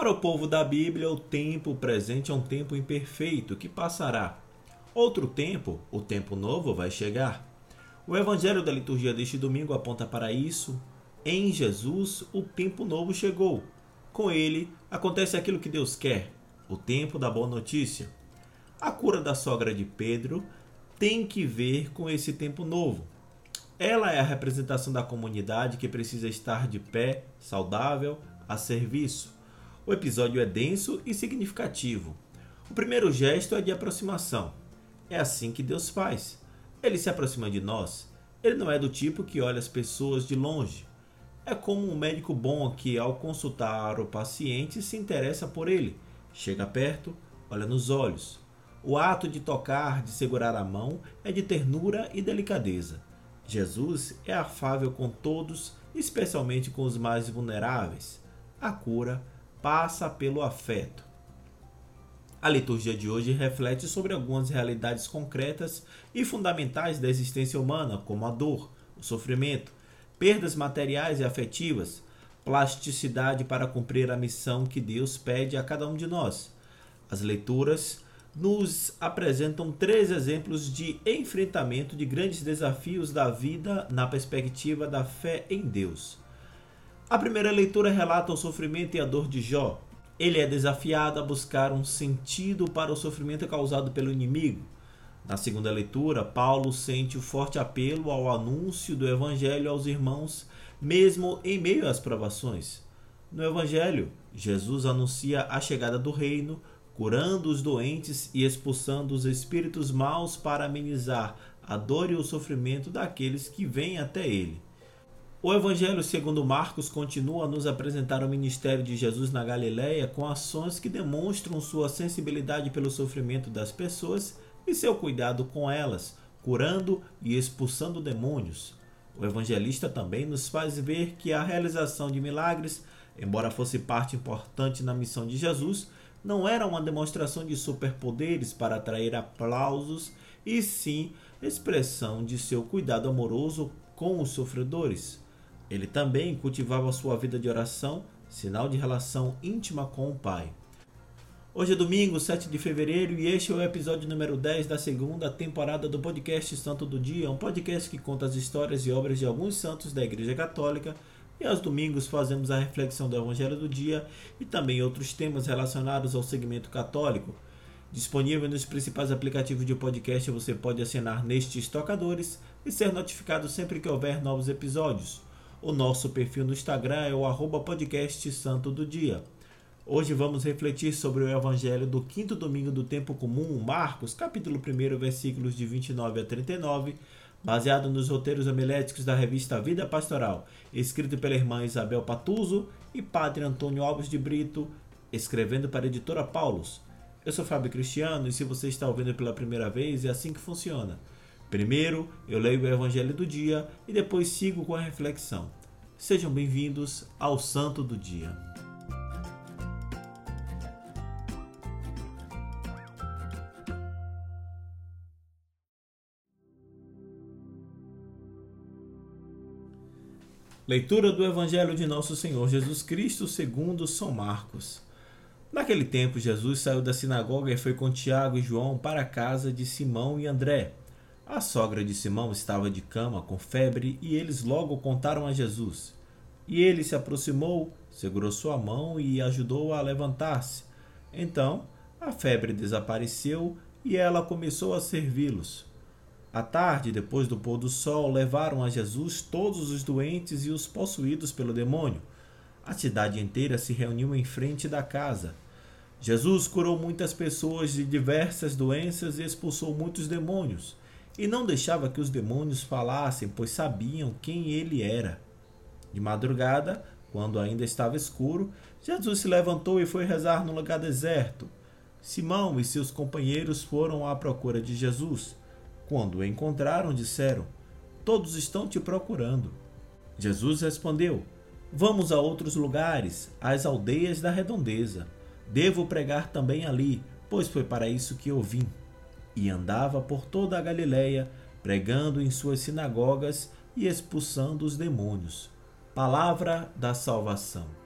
Para o povo da Bíblia, o tempo presente é um tempo imperfeito que passará. Outro tempo, o tempo novo, vai chegar. O evangelho da liturgia deste domingo aponta para isso. Em Jesus, o tempo novo chegou. Com ele, acontece aquilo que Deus quer, o tempo da boa notícia. A cura da sogra de Pedro tem que ver com esse tempo novo. Ela é a representação da comunidade que precisa estar de pé, saudável, a serviço. O episódio é denso e significativo. O primeiro gesto é de aproximação. É assim que Deus faz. Ele se aproxima de nós. Ele não é do tipo que olha as pessoas de longe. É como um médico bom que, ao consultar o paciente, se interessa por ele. Chega perto, olha nos olhos. O ato de tocar, de segurar a mão, é de ternura e delicadeza. Jesus é afável com todos, especialmente com os mais vulneráveis. A cura passa pelo afeto. A liturgia de hoje reflete sobre algumas realidades concretas e fundamentais da existência humana, como a dor, o sofrimento, perdas materiais e afetivas, plasticidade para cumprir a missão que Deus pede a cada um de nós. As leituras nos apresentam três exemplos de enfrentamento de grandes desafios da vida na perspectiva da fé em Deus. A primeira leitura relata o sofrimento e a dor de Jó. Ele é desafiado a buscar um sentido para o sofrimento causado pelo inimigo. Na segunda leitura, Paulo sente o forte apelo ao anúncio do evangelho aos irmãos, mesmo em meio às provações. No evangelho, Jesus anuncia a chegada do reino, curando os doentes e expulsando os espíritos maus para amenizar a dor e o sofrimento daqueles que vêm até ele. O Evangelho segundo Marcos continua a nos apresentar o ministério de Jesus na Galiléia com ações que demonstram sua sensibilidade pelo sofrimento das pessoas e seu cuidado com elas, curando e expulsando demônios. O evangelista também nos faz ver que a realização de milagres, embora fosse parte importante na missão de Jesus, não era uma demonstração de superpoderes para atrair aplausos, e sim expressão de seu cuidado amoroso com os sofredores. Ele também cultivava sua vida de oração, sinal de relação íntima com o Pai. Hoje é domingo, 7 de fevereiro, e este é o episódio número 10 da segunda temporada do podcast Santo do Dia, um podcast que conta as histórias e obras de alguns santos da Igreja Católica. E aos domingos fazemos a reflexão do Evangelho do Dia e também outros temas relacionados ao segmento católico. Disponível nos principais aplicativos de podcast, você pode assinar nestes tocadores e ser notificado sempre que houver novos episódios. O nosso perfil no Instagram é o arroba podcast Santo do Dia. Hoje vamos refletir sobre o Evangelho do quinto domingo do tempo comum, Marcos, capítulo 1, versículos de 29 a 39, baseado nos roteiros homiléticos da revista Vida Pastoral, escrito pela irmã Isabel Patuso e padre Antônio Alves de Brito, escrevendo para a editora Paulus. Eu sou Fábio Cristiano e se você está ouvindo pela primeira vez, é assim que funciona. Primeiro, eu leio o Evangelho do dia e depois sigo com a reflexão. Sejam bem-vindos ao Santo do Dia. Leitura do Evangelho de Nosso Senhor Jesus Cristo segundo São Marcos. Naquele tempo, Jesus saiu da sinagoga e foi com Tiago e João para a casa de Simão e André. A sogra de Simão estava de cama com febre e eles logo contaram a Jesus. E ele se aproximou, segurou sua mão e ajudou-a a levantar-se. Então a febre desapareceu e ela começou a servi-los. À tarde, depois do pôr do sol, levaram a Jesus todos os doentes e os possuídos pelo demônio. A cidade inteira se reuniu em frente da casa. Jesus curou muitas pessoas de diversas doenças e expulsou muitos demônios e não deixava que os demônios falassem, pois sabiam quem ele era. De madrugada, quando ainda estava escuro, Jesus se levantou e foi rezar no lugar deserto. Simão e seus companheiros foram à procura de Jesus. Quando o encontraram, disseram: Todos estão te procurando. Jesus respondeu: Vamos a outros lugares, às aldeias da redondeza. Devo pregar também ali, pois foi para isso que eu vim e andava por toda a Galiléia, pregando em suas sinagogas e expulsando os demônios. Palavra da salvação.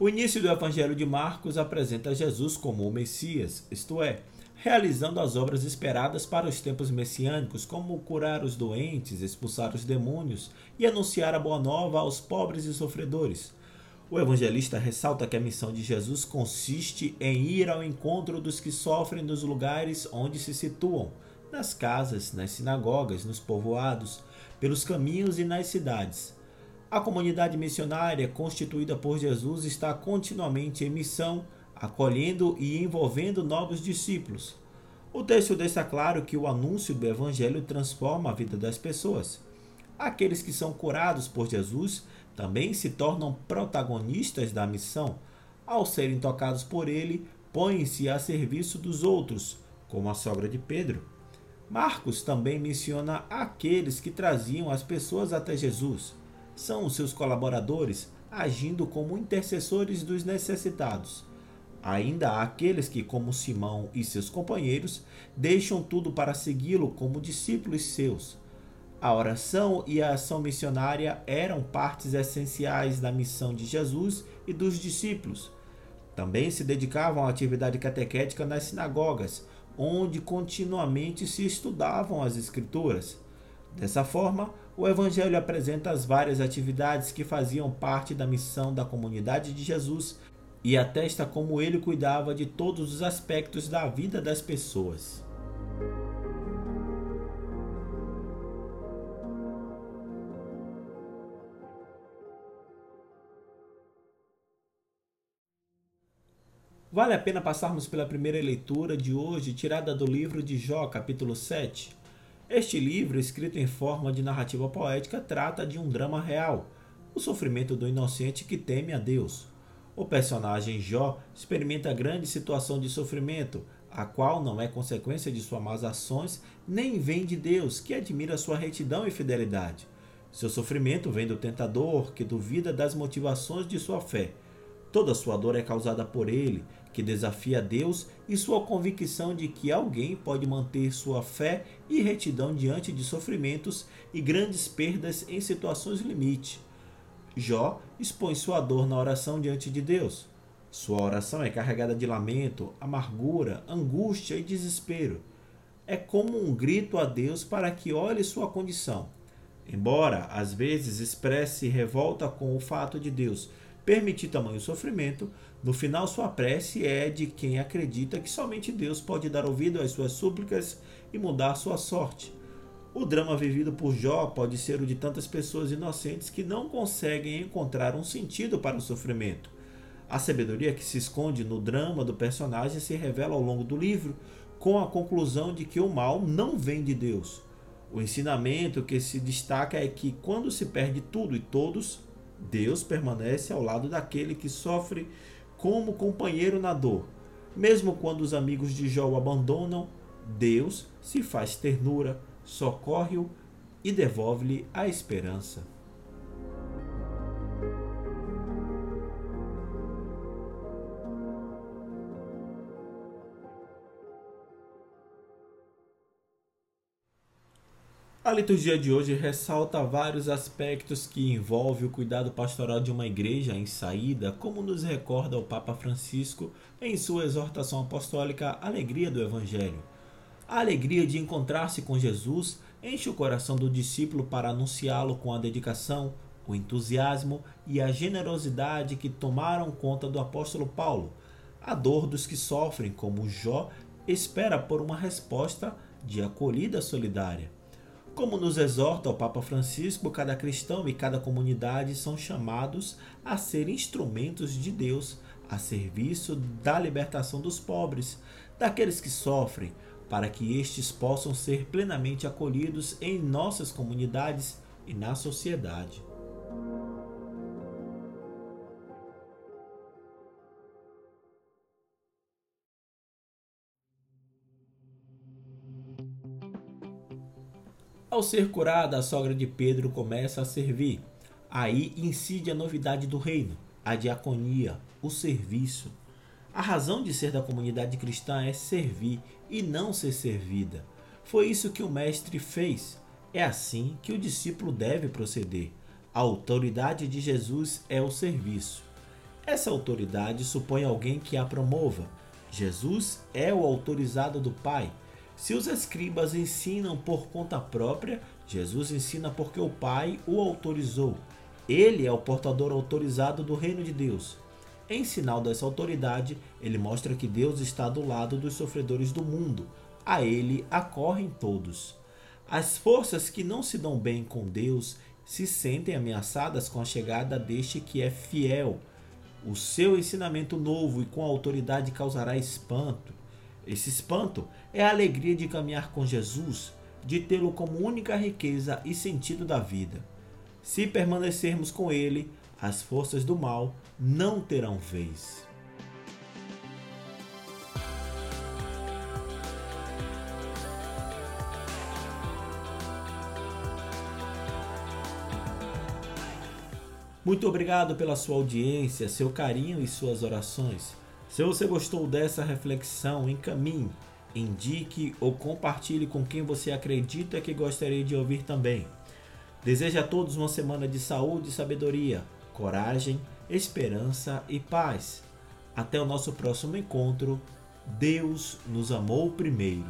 O início do Evangelho de Marcos apresenta Jesus como o Messias, isto é, realizando as obras esperadas para os tempos messiânicos, como curar os doentes, expulsar os demônios e anunciar a boa nova aos pobres e sofredores. O evangelista ressalta que a missão de Jesus consiste em ir ao encontro dos que sofrem nos lugares onde se situam, nas casas, nas sinagogas, nos povoados, pelos caminhos e nas cidades. A comunidade missionária constituída por Jesus está continuamente em missão, acolhendo e envolvendo novos discípulos. O texto deixa claro que o anúncio do Evangelho transforma a vida das pessoas. Aqueles que são curados por Jesus também se tornam protagonistas da missão. Ao serem tocados por ele, põem-se a serviço dos outros, como a sogra de Pedro. Marcos também menciona aqueles que traziam as pessoas até Jesus são seus colaboradores, agindo como intercessores dos necessitados. Ainda há aqueles que, como Simão e seus companheiros, deixam tudo para segui-lo como discípulos seus. A oração e a ação missionária eram partes essenciais da missão de Jesus e dos discípulos. Também se dedicavam à atividade catequética nas sinagogas, onde continuamente se estudavam as Escrituras. Dessa forma, o Evangelho apresenta as várias atividades que faziam parte da missão da comunidade de Jesus e atesta como ele cuidava de todos os aspectos da vida das pessoas. Vale a pena passarmos pela primeira leitura de hoje, tirada do livro de Jó, capítulo 7. Este livro, escrito em forma de narrativa poética, trata de um drama real, o sofrimento do inocente que teme a Deus. O personagem Jó experimenta grande situação de sofrimento, a qual não é consequência de suas más ações, nem vem de Deus, que admira sua retidão e fidelidade. Seu sofrimento vem do tentador, que duvida das motivações de sua fé. Toda sua dor é causada por ele, que desafia Deus e sua convicção de que alguém pode manter sua fé e retidão diante de sofrimentos e grandes perdas em situações limite. Jó expõe sua dor na oração diante de Deus. Sua oração é carregada de lamento, amargura, angústia e desespero. É como um grito a Deus para que olhe sua condição. Embora às vezes expresse revolta com o fato de Deus permitir tamanho sofrimento, no final sua prece é de quem acredita que somente Deus pode dar ouvido às suas súplicas e mudar sua sorte. O drama vivido por Jó pode ser o de tantas pessoas inocentes que não conseguem encontrar um sentido para o sofrimento. A sabedoria que se esconde no drama do personagem se revela ao longo do livro, com a conclusão de que o mal não vem de Deus. O ensinamento que se destaca é que quando se perde tudo e todos, Deus permanece ao lado daquele que sofre como companheiro na dor. Mesmo quando os amigos de Jó o abandonam, Deus se faz ternura, socorre-o e devolve-lhe a esperança. A liturgia de hoje ressalta vários aspectos que envolvem o cuidado pastoral de uma igreja em saída, como nos recorda o Papa Francisco em sua exortação apostólica Alegria do Evangelho. A alegria de encontrar-se com Jesus enche o coração do discípulo para anunciá-lo com a dedicação, o entusiasmo e a generosidade que tomaram conta do apóstolo Paulo. A dor dos que sofrem, como Jó, espera por uma resposta de acolhida solidária. Como nos exorta o Papa Francisco, cada cristão e cada comunidade são chamados a ser instrumentos de Deus a serviço da libertação dos pobres, daqueles que sofrem, para que estes possam ser plenamente acolhidos em nossas comunidades e na sociedade. Ao ser curada, a sogra de Pedro começa a servir. Aí incide a novidade do reino, a diaconia, o serviço. A razão de ser da comunidade cristã é servir e não ser servida. Foi isso que o Mestre fez. É assim que o discípulo deve proceder. A autoridade de Jesus é o serviço. Essa autoridade supõe alguém que a promova. Jesus é o autorizado do Pai. Se os escribas ensinam por conta própria, Jesus ensina porque o Pai o autorizou. Ele é o portador autorizado do reino de Deus. Em sinal dessa autoridade, ele mostra que Deus está do lado dos sofredores do mundo. A ele acorrem todos. As forças que não se dão bem com Deus se sentem ameaçadas com a chegada deste que é fiel. O seu ensinamento novo e com autoridade causará espanto. Esse espanto é a alegria de caminhar com Jesus, de tê-lo como única riqueza e sentido da vida. Se permanecermos com ele, as forças do mal não terão vez. Muito obrigado pela sua audiência, seu carinho e suas orações. Se você gostou dessa reflexão, encaminhe, indique ou compartilhe com quem você acredita que gostaria de ouvir também. Desejo a todos uma semana de saúde e sabedoria, coragem, esperança e paz. Até o nosso próximo encontro. Deus nos amou primeiro.